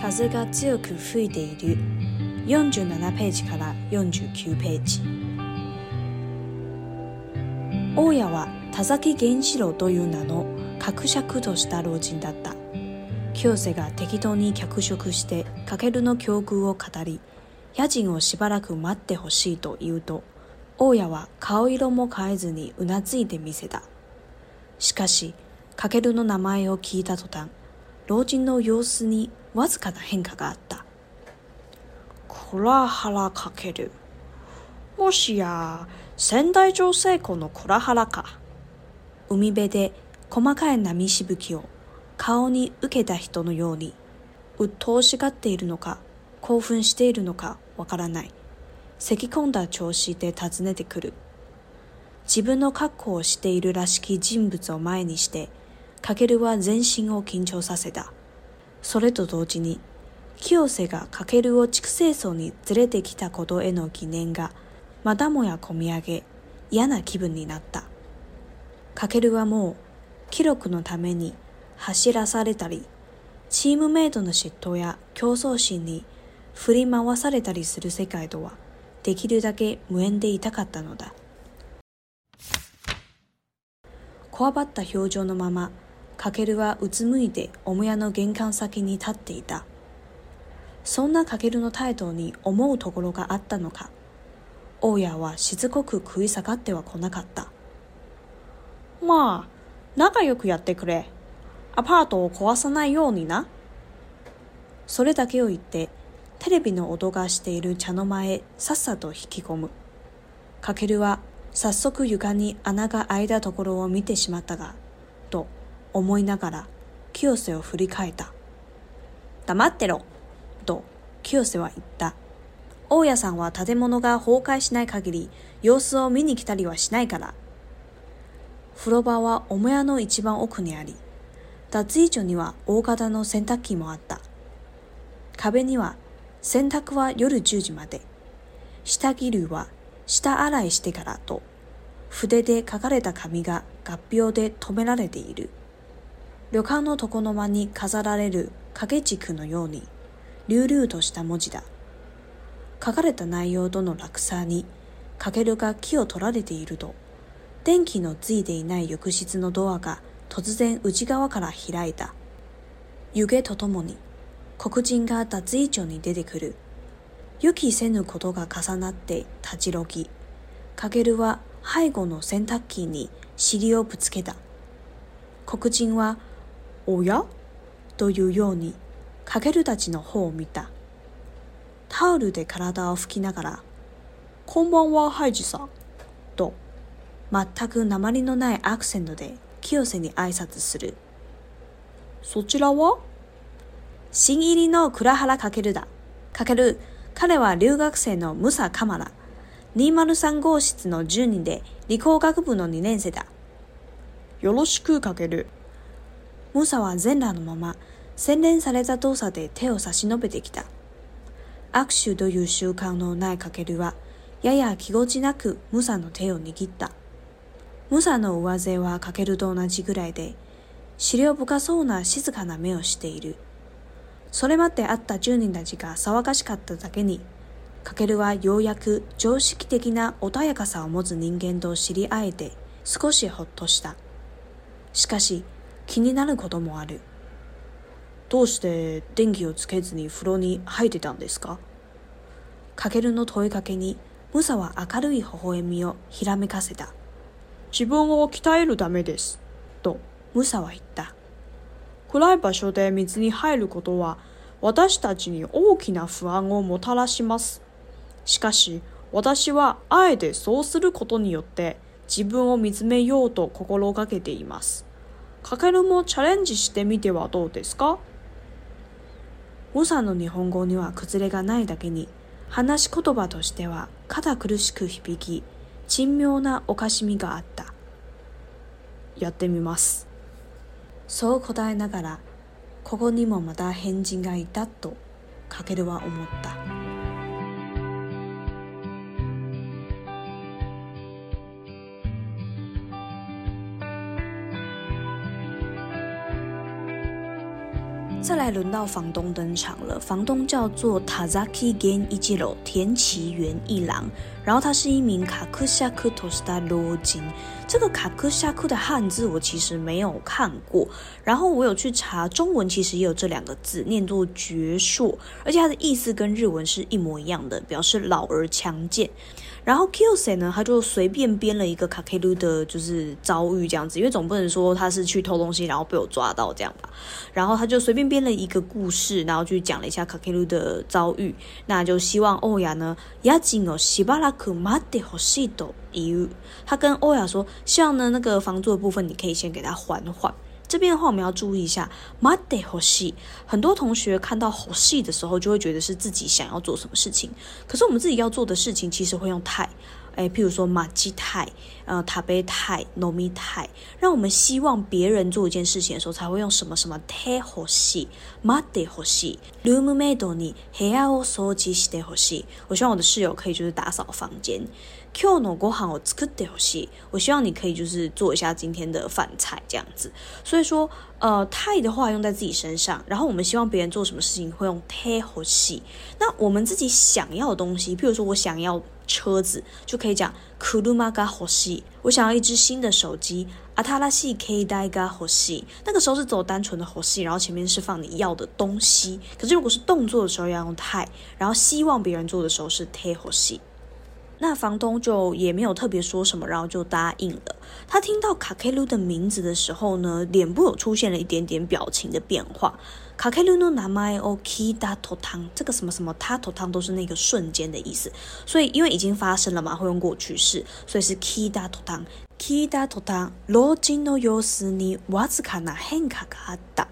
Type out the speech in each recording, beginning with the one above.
風が強く吹いている47ページから49ページ大家は田崎源四郎という名の格尺とした老人だった清瀬が適当に脚色して翔の境遇を語り家賃をしばらく待ってほしいと言うと大家は顔色も変えずにうなずいてみせたしかし翔の名前を聞いた途端老人の様子にわずかな変化があったコラハラかけるもしや仙台女性功のコラハラか海辺で細かい波しぶきを顔に受けた人のように鬱陶しがっているのか興奮しているのかわからない咳き込んだ調子で訪ねてくる自分の格好をしているらしき人物を前にしてかけるは全身を緊張させたそれと同時に清瀬が翔を畜生層に連れてきたことへの疑念がまたもやこみ上げ嫌な気分になった翔はもう記録のために走らされたりチームメイトの嫉妬や競争心に振り回されたりする世界とはできるだけ無縁でいたかったのだこわばった表情のままかけるはうつむいて母屋の玄関先に立っていた。そんなかけるの態度に思うところがあったのか、大家はしつこく食い下がっては来なかった。まあ、仲良くやってくれ。アパートを壊さないようにな。それだけを言って、テレビの音がしている茶の間へさっさと引き込む。かけるは早速床に穴が開いたところを見てしまったが、思いながら清瀬を振り返った黙ってろと清瀬は言った大家さんは建物が崩壊しない限り様子を見に来たりはしないから風呂場は母屋の一番奥にあり脱衣所には大型の洗濯機もあった壁には洗濯は夜10時まで下着類は下洗いしてからと筆で書かれた紙が合表で止められている旅館の床の間に飾られる地軸のように隆々とした文字だ書かれた内容との落差にかけるが木を取られていると電気のついていない浴室のドアが突然内側から開いた湯気とともに黒人が脱衣所に出てくる予期せぬことが重なって立ちろきかけるは背後の洗濯機に尻をぶつけた黒人はおやというように、かけるたちの方を見た。タオルで体を拭きながら、こんばんは、ハイジさん。と、全く鉛のないアクセントで清瀬に挨拶する。そちらは新入りの倉原かけるだ。かける、彼は留学生のムサカマラ。203号室の10人で理工学部の2年生だ。よろしくかける。モサは全裸のまま、洗練された動作で手を差し伸べてきた。握手という習慣のないかけるは、やや気持ちなくムサの手を握った。ムサの上背はかけると同じぐらいで、資料深そうな静かな目をしている。それまで会った10人たちが騒がしかっただけに、かけるはようやく常識的な穏やかさを持つ人間と知り合えて少しほっとした。しかし、気になることもあるどうして電気をつけずに風呂に入ってたんですかカケルの問いかけにムサは明るい微笑みをひらめかせた自分を鍛えるためですとムサは言った暗い場所で水に入ることは私たちに大きな不安をもたらしますしかし私はあえてそうすることによって自分を見つめようと心がけていますかけるもチャレンジしてみてはどうですかウォさんの日本語には崩れがないだけに、話し言葉としては肩苦しく響き、珍妙なおかしみがあった。やってみます。そう答えながら、ここにもまた変人がいたと、かけるは思った。再来轮到房东登场了。房东叫做 Tazaki Gen Ichiro 田崎元一郎，然后他是一名 Kakushaku t o a r u n 这个 Kakushaku 的汉字我其实没有看过，然后我有去查中文，其实也有这两个字，念作绝硕，而且它的意思跟日文是一模一样的，表示老而强健。然后 Kyosei 呢，他就随便编了一个 Kakelu 的，就是遭遇这样子，因为总不能说他是去偷东西然后被我抓到这样吧，然后他就随便编。了一个故事，然后去讲了一下卡卡鲁的遭遇。那就希望欧雅呢，他跟欧雅说，希望呢那个房租的部分你可以先给他缓缓。这边的话，我们要注意一下，很多同学看到猴戏的时候，就会觉得是自己想要做什么事情，可是我们自己要做的事情，其实会用太。诶，譬如说，马基泰、呃、塔贝泰、ノミ泰，让我们希望别人做一件事情的时候，才会用什么什么、テほし马德テほしい、ルームメイトに部屋を掃除してほしい。我希望我的室友可以就是打扫房间。Q 侬国喊我我希望你可以就是做一下今天的饭菜这样子。所以说，呃，泰的话用在自己身上，然后我们希望别人做什么事情会用泰好西。那我们自己想要的东西，譬如说我想要车子，就可以讲 k u l u 好我想要一只新的手机 a t l a kai 好那个时候是走单纯的好西，然后前面是放你要的东西。可是如果是动作的时候要用泰，然后希望别人做的时候是泰好西。那房东就也没有特别说什么，然后就答应了。他听到卡克鲁的名字的时候呢，脸部有出现了一点点表情的变化。卡克鲁努南麦奥基达托汤，这个什么什么他头汤都是那个瞬间的意思。所以因为已经发生了嘛，会用过去式，所以是基达托汤，基达托汤。老金的钥匙呢，瓦斯卡那很卡卡的，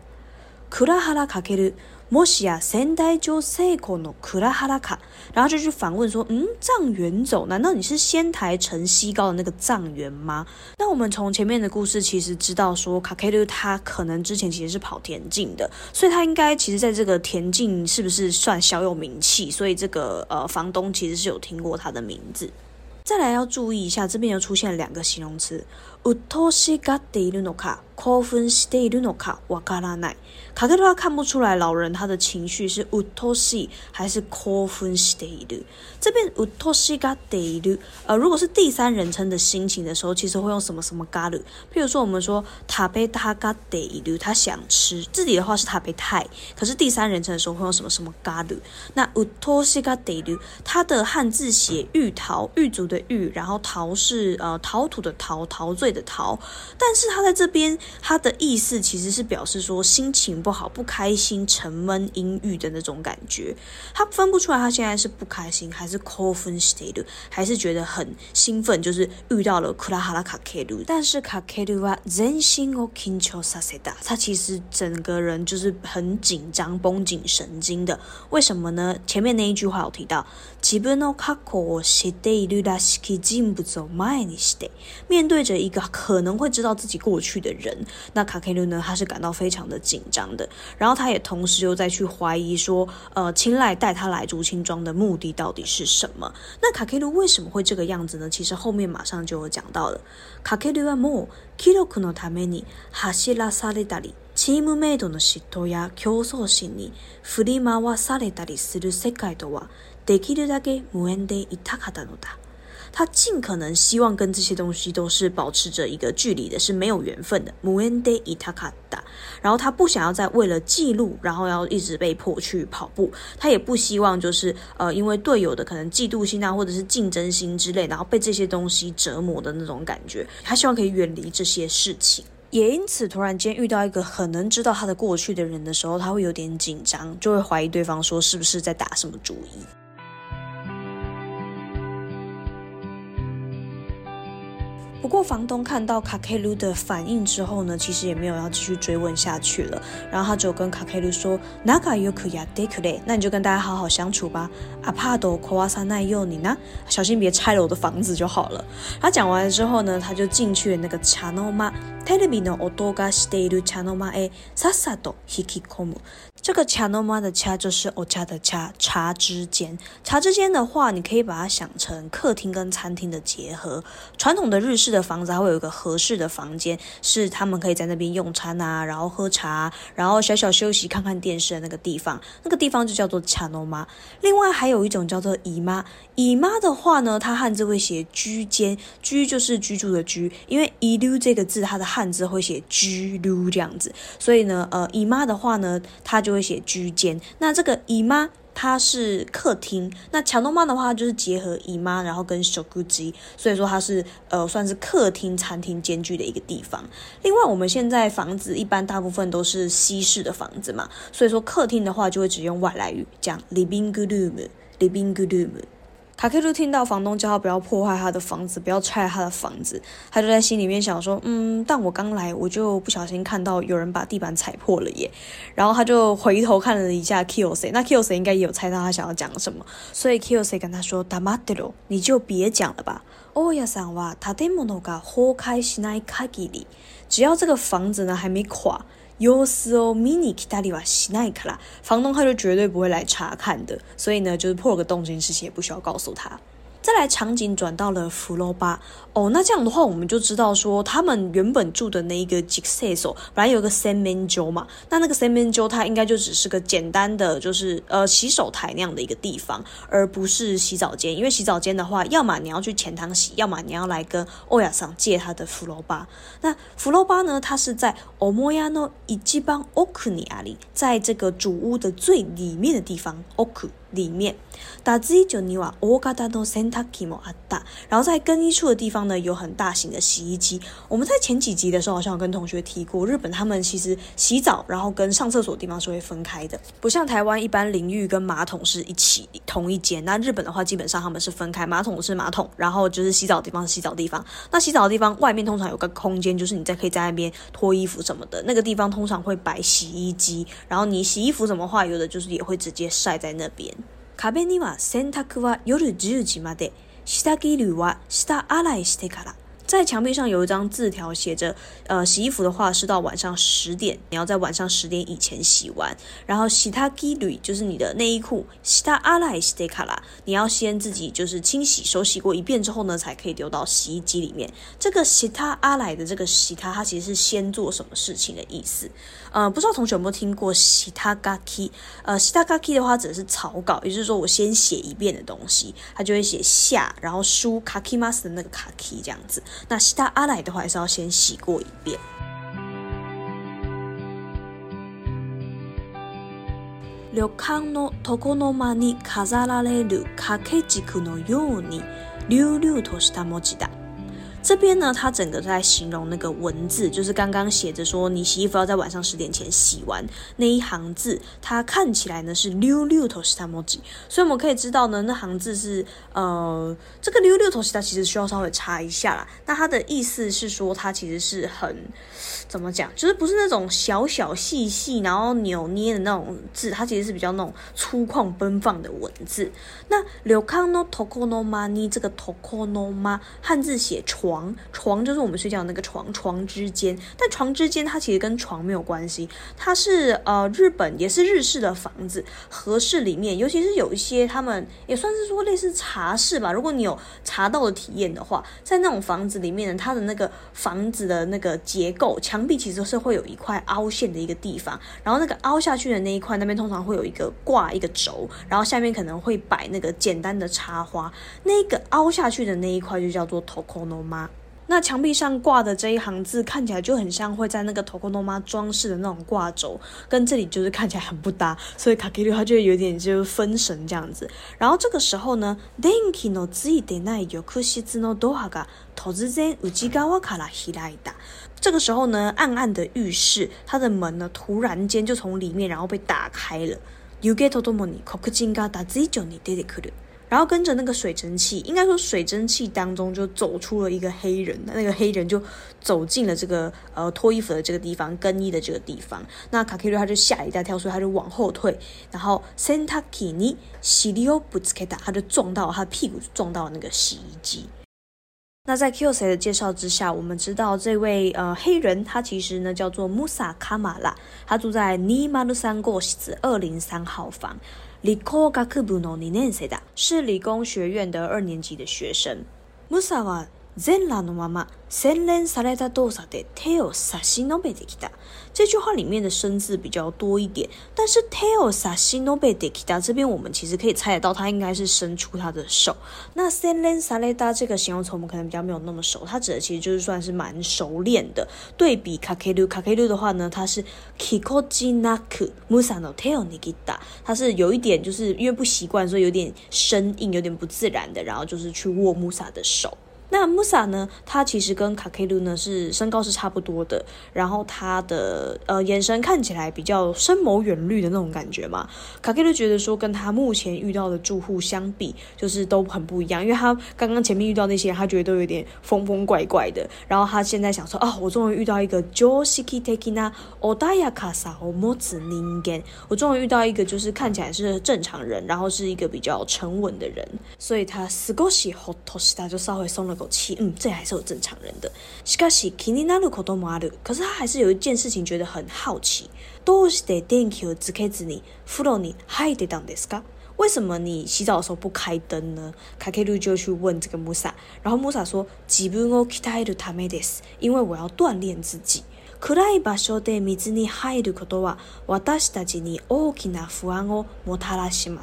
库拉哈拉卡克鲁。摩西啊，仙台就这个呢，库拉哈拉卡，然后就去反问说，嗯，藏原走，难道你是仙台城西高的那个藏原吗？那我们从前面的故事其实知道说，卡卡鲁他可能之前其实是跑田径的，所以他应该其实在这个田径是不是算小有名气？所以这个呃房东其实是有听过他的名字。再来要注意一下，这边又出现两个形容词。鬱陶しがっているのか、興奮しているのか、わからない。卡格拉看不出来老人他的情绪是鬱陶し还是興奮している。这边鬱陶しがっている，呃，如果是第三人称的心情的时候，其实会用什么什么がる。譬如说，我们说食べたがっている，他想吃。自己的话是食べたい，可是第三人称的时候会用什么什么がる。那鬱陶しがっている，他的汉字写玉桃，玉竹的玉，然后桃是呃陶土的陶，陶醉的。逃，但是他在这边，他的意思其实是表示说心情不好、不开心、沉闷、阴郁的那种感觉。他分不出来，他现在是不开心，还是 c o f 扣 n s t a t u 还是觉得很兴奋，就是遇到了库拉哈拉卡 k u 但是卡 kuru 啊，真心我清楚，涩涩的，他其实整个人就是很紧张、绷紧神经的。为什么呢？前面那一句话我提到，基本の過去を知っているらしき人物を前にして，面对着一个。可能会知道自己过去的人，那卡卡路呢？他是感到非常的紧张的，然后他也同时又在去怀疑说，呃，青睐带他来竹青庄的目的到底是什么？那卡卡路为什么会这个样子呢？其实后面马上就有讲到了。卡卡路はもうキロのために走らされたり、チームメイトの嫉頭や競争心に振り回されたりする世界とは、できるだけ無縁でいたかったのだ。他尽可能希望跟这些东西都是保持着一个距离的，是没有缘分的。muende itakata，然后他不想要再为了记录，然后要一直被迫去跑步。他也不希望就是呃，因为队友的可能嫉妒心啊，或者是竞争心之类，然后被这些东西折磨的那种感觉。他希望可以远离这些事情。也因此，突然间遇到一个很能知道他的过去的人的时候，他会有点紧张，就会怀疑对方说是不是在打什么主意。不过房东看到卡克鲁的反应之后呢，其实也没有要继续追问下去了。然后他就跟卡克鲁说：“那你就跟大家好好相处吧。アパートコワさないよ小心别拆了我的房子就好了。”他讲完了之后呢，他就进去了那个茶の間。テレビの音がしている茶の間へさっさと引き込む。这个茶の間的茶就是“お茶”的茶，茶之间。茶之间的话，你可以把它想成客厅跟餐厅的结合。传统的日式。的房子还会有一个合适的房间，是他们可以在那边用餐啊，然后喝茶，然后小小休息看看电视的那个地方。那个地方就叫做茶诺妈。另外还有一种叫做姨妈，姨妈的话呢，它汉字会写居间，居就是居住的居，因为一溜这个字它的汉字会写居溜这样子，所以呢，呃，姨妈的话呢，它就会写居间。那这个姨妈。它是客厅，那强东漫的话就是结合姨妈，然后跟小姑机，所以说它是呃算是客厅、餐厅兼具的一个地方。另外，我们现在房子一般大部分都是西式的房子嘛，所以说客厅的话就会只用外来语讲 living room，living room。卡克鲁听到房东叫他不要破坏他的房子，不要拆他的房子，他就在心里面想说：“嗯，但我刚来，我就不小心看到有人把地板踩破了耶。”然后他就回头看了一下 Kilc，那 Kilc 应该也有猜到他想要讲什么，所以 Kilc 跟他说 d a m a 你就别讲了吧。只要这个房子呢还没垮。”有事哦，迷你，s 里瓦西奈克拉，房东他就绝对不会来查看的，所以呢，就是破个洞这件事情也不需要告诉他。再来，场景转到了弗罗巴。哦，那这样的话，我们就知道说，他们原本住的那一个鸡舍里头，本来有个 s a n m n j o 嘛。那那个 s a n m n j o 它应该就只是个简单的，就是呃洗手台那样的一个地方，而不是洗澡间。因为洗澡间的话，要么你要去前堂洗，要么你要来跟欧亚桑借他的福楼吧。那福楼吧呢，它是在 omoyano ichiban okuni 里，在这个主屋的最里面的地方 oku 里面。打字一九尼瓦嘎达 a d a n t a k i m o 然后在更衣处的地方。那有很大型的洗衣机。我们在前几集的时候，好像有跟同学提过，日本他们其实洗澡，然后跟上厕所的地方是会分开的，不像台湾一般淋浴跟马桶是一起同一间。那日本的话，基本上他们是分开，马桶是马桶，然后就是洗澡的地方是洗澡地方。那洗澡的地方外面通常有个空间，就是你在可以在那边脱衣服什么的。那个地方通常会摆洗衣机，然后你洗衣服什么话，有的就是也会直接晒在那边。下着類は下洗いしてから在墙壁上有一张字条，写着：“呃，洗衣服的话是到晚上十点，你要在晚上十点以前洗完。然后 s 他基 t 就是你的内衣裤 s 他阿 t a a 卡拉，你要先自己就是清洗，手洗过一遍之后呢，才可以丢到洗衣机里面。这个 s 他阿 t 的这个 s 他」，它其实是先做什么事情的意思。呃，不知道同学有没有听过 s 他 i 基？a k 呃 s 他 i 基 a k 的话指的是草稿，也就是说我先写一遍的东西，它就会写下，然后书 kaki mas 的那个 kaki 这样子。”那下阿奶的话，还是要先洗过一遍。旅館の床の間に飾られる掛け軸のように、隆々とした文字だ。这边呢，它整个在形容那个文字，就是刚刚写着说你洗衣服要在晚上十点前洗完那一行字，它看起来呢是溜溜头石墨迹，所以我们可以知道呢，那行字是呃，这个溜溜头它其实需要稍微查一下啦。那它的意思是说，它其实是很怎么讲，就是不是那种小小细细然后扭捏的那种字，它其实是比较那种粗犷奔放的文字。那柳康诺托科诺玛尼这个托科诺玛汉字写粗。床床就是我们睡觉那个床，床之间，但床之间它其实跟床没有关系，它是呃日本也是日式的房子，和室里面，尤其是有一些他们也算是说类似茶室吧。如果你有茶道的体验的话，在那种房子里面，呢，它的那个房子的那个结构，墙壁其实是会有一块凹陷的一个地方，然后那个凹下去的那一块，那边通常会有一个挂一个轴，然后下面可能会摆那个简单的插花，那个凹下去的那一块就叫做 tokonoma。那墙壁上挂的这一行字看起来就很像会在那个头盔中啊装饰的那种挂轴，跟这里就是看起来很不搭，所以卡卡的他就有点就是分神这样子。然后这个时候呢，这个时候呢，暗暗的浴室，它的门呢突然间就从里面然后被打开了。然后跟着那个水蒸气，应该说水蒸气当中就走出了一个黑人，那个黑人就走进了这个呃脱衣服的这个地方、更衣的这个地方。那卡基瑞他就吓一大跳，所以他就往后退。然后 l i 基 b u 里奥 k i t a 他就撞到他的屁股，撞到那个洗衣机。那在 k s C 的介绍之下，我们知道这位呃黑人他其实呢叫做 Musa Kamala，他住在尼马鲁山国子二零三号房。理科各科部の二年生だ。是理工学院的二年级的学生。前拉的妈妈，前人撒来打豆沙的，他手撒西诺被得起来。这句话里面的生字比较多一点，但是 sashi 手撒西诺被得起来这边，我们其实可以猜得到，他应该是伸出他的手。那前 l 撒来打这个形容词，我们可能比较没有那么熟，它指的其实就是算是蛮熟练的。对比卡克 k 卡克 u 的话呢，它是 Kikojinaku Musa n 他 k i t a 它是有一点就是因为不习惯，所以有点生硬，有点不自然的，然后就是去握 musa 的手。那 Musa 呢？他其实跟卡 l u 呢是身高是差不多的，然后他的呃眼神看起来比较深谋远虑的那种感觉嘛。卡 l u 觉得说，跟他目前遇到的住户相比，就是都很不一样，因为他刚刚前面遇到那些，他觉得都有点疯疯怪怪的。然后他现在想说啊，我终于遇到一个 jo shiki t a k i na odaiyakasa mozningen，我终于遇到一个就是看起来是正常人，然后是一个比较沉稳的人，所以他 s u o s h i hotoshi，他就稍微松了。口气，嗯，这还是有正常人的。可是他还是有一件事情觉得很好奇。为什么你洗澡的时候不开灯呢？卡克鲁就去问这个穆萨，然后穆萨说：“因为我期待的他没的，因为我要锻炼自己。可来把手的水里含的可多话，我打死自己，我给不安我摸塌拉西吗？”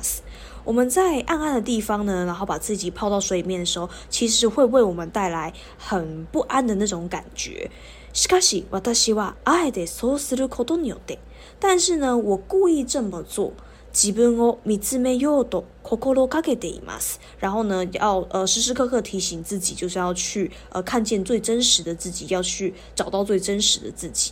我们在暗暗的地方呢，然后把自己泡到水里面的时候，其实会为我们带来很不安的那种感觉。しかし、私は愛でそうすることによって、但是呢，我故意这么做，自分を見つめようと心をかけています。然后呢，要呃时时刻刻提醒自己，就是要去呃看见最真实的自己，要去找到最真实的自己。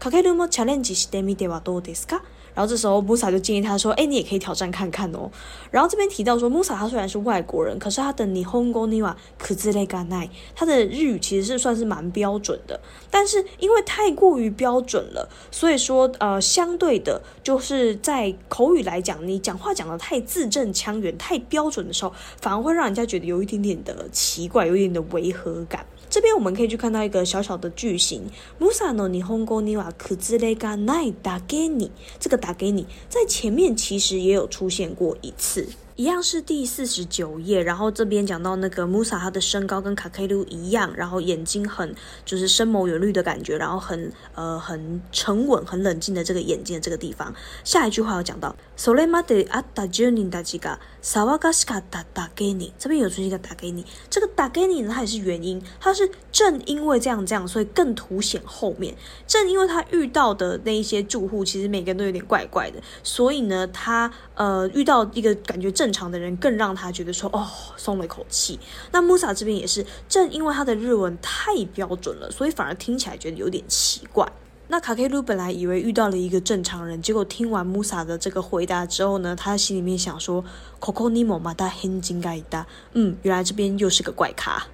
かけるもチャレンジしてみてはどうですか？然后这时候 s 萨就建议他说：“哎，你也可以挑战看看哦。”然后这边提到说，s 萨他虽然是外国人，可是他的 “nihongo niwa kuzuregane” 他的日语其实是算是蛮标准的，但是因为太过于标准了，所以说呃，相对的，就是在口语来讲，你讲话讲的太字正腔圆、太标准的时候，反而会让人家觉得有一点点的奇怪，有点的违和感。这边我们可以去看到一个小小的句型，Musano Nihongo ni wa kuzure ga nai da gini，这个打给你，在前面其实也有出现过一次，一样是第四十九页。然后这边讲到那个 Musa，他的身高跟 Kakelu 一样，然后眼睛很就是深谋远虑的感觉，然后很呃很沉稳、很冷静的这个眼睛的这个地方。下一句话要讲到，Solema de atajinda ji ga。萨瓦嘎斯卡打打给你，这边有出现一个打给你，这个打给你呢，它也是原因，它是正因为这样这样，所以更凸显后面，正因为他遇到的那一些住户，其实每个人都有点怪怪的，所以呢，他呃遇到一个感觉正常的人，更让他觉得说哦，松了一口气。那穆萨这边也是，正因为他的日文太标准了，所以反而听起来觉得有点奇怪。那卡克鲁本来以为遇到了一个正常人，结果听完 Musa 的这个回答之后呢，他心里面想说：“，coco，n e 你莫把他很惊呆哒，嗯，原来这边又是个怪咖。”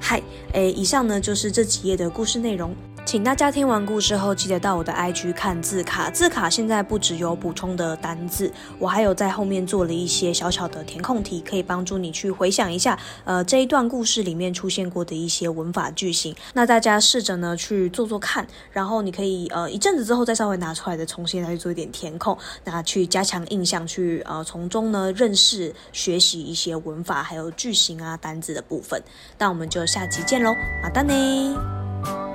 嗨，诶，以上呢就是这几页的故事内容。请大家听完故事后，记得到我的 IG 看字卡。字卡现在不只有补充的单字，我还有在后面做了一些小小的填空题，可以帮助你去回想一下，呃，这一段故事里面出现过的一些文法句型。那大家试着呢去做做看，然后你可以呃一阵子之后再稍微拿出来，再重新来做一点填空，那去加强印象，去呃从中呢认识学习一些文法还有句型啊单字的部分。那我们就下期见喽，马丹呢。